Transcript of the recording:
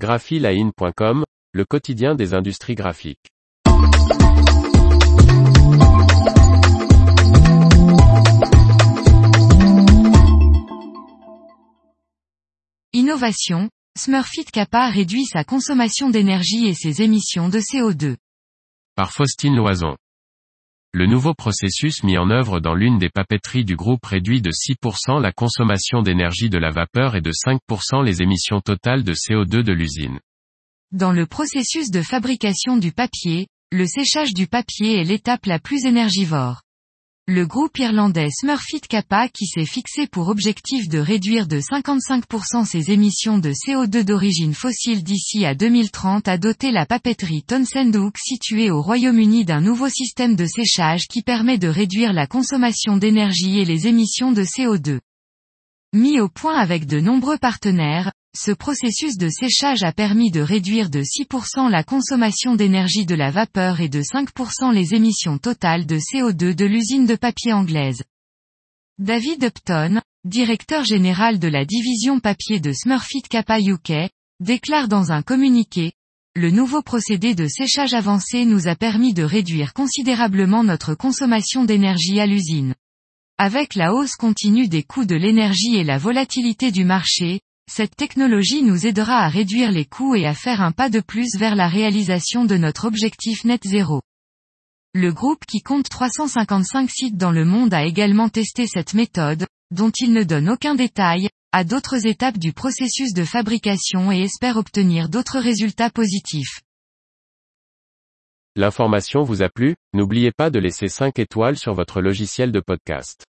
graphiline.com, le quotidien des industries graphiques. Innovation, Smurfit Kappa réduit sa consommation d'énergie et ses émissions de CO2. Par Faustine Loison. Le nouveau processus mis en œuvre dans l'une des papeteries du groupe réduit de 6% la consommation d'énergie de la vapeur et de 5% les émissions totales de CO2 de l'usine. Dans le processus de fabrication du papier, le séchage du papier est l'étape la plus énergivore. Le groupe irlandais Smurfit Kappa qui s'est fixé pour objectif de réduire de 55% ses émissions de CO2 d'origine fossile d'ici à 2030 a doté la papeterie Townsend Hook située au Royaume-Uni d'un nouveau système de séchage qui permet de réduire la consommation d'énergie et les émissions de CO2. Mis au point avec de nombreux partenaires, ce processus de séchage a permis de réduire de 6% la consommation d'énergie de la vapeur et de 5% les émissions totales de CO2 de l'usine de papier anglaise. David Upton, directeur général de la division papier de Smurfit Kappa UK, déclare dans un communiqué, le nouveau procédé de séchage avancé nous a permis de réduire considérablement notre consommation d'énergie à l'usine. Avec la hausse continue des coûts de l'énergie et la volatilité du marché, cette technologie nous aidera à réduire les coûts et à faire un pas de plus vers la réalisation de notre objectif net zéro. Le groupe qui compte 355 sites dans le monde a également testé cette méthode, dont il ne donne aucun détail, à d'autres étapes du processus de fabrication et espère obtenir d'autres résultats positifs. L'information vous a plu, n'oubliez pas de laisser 5 étoiles sur votre logiciel de podcast.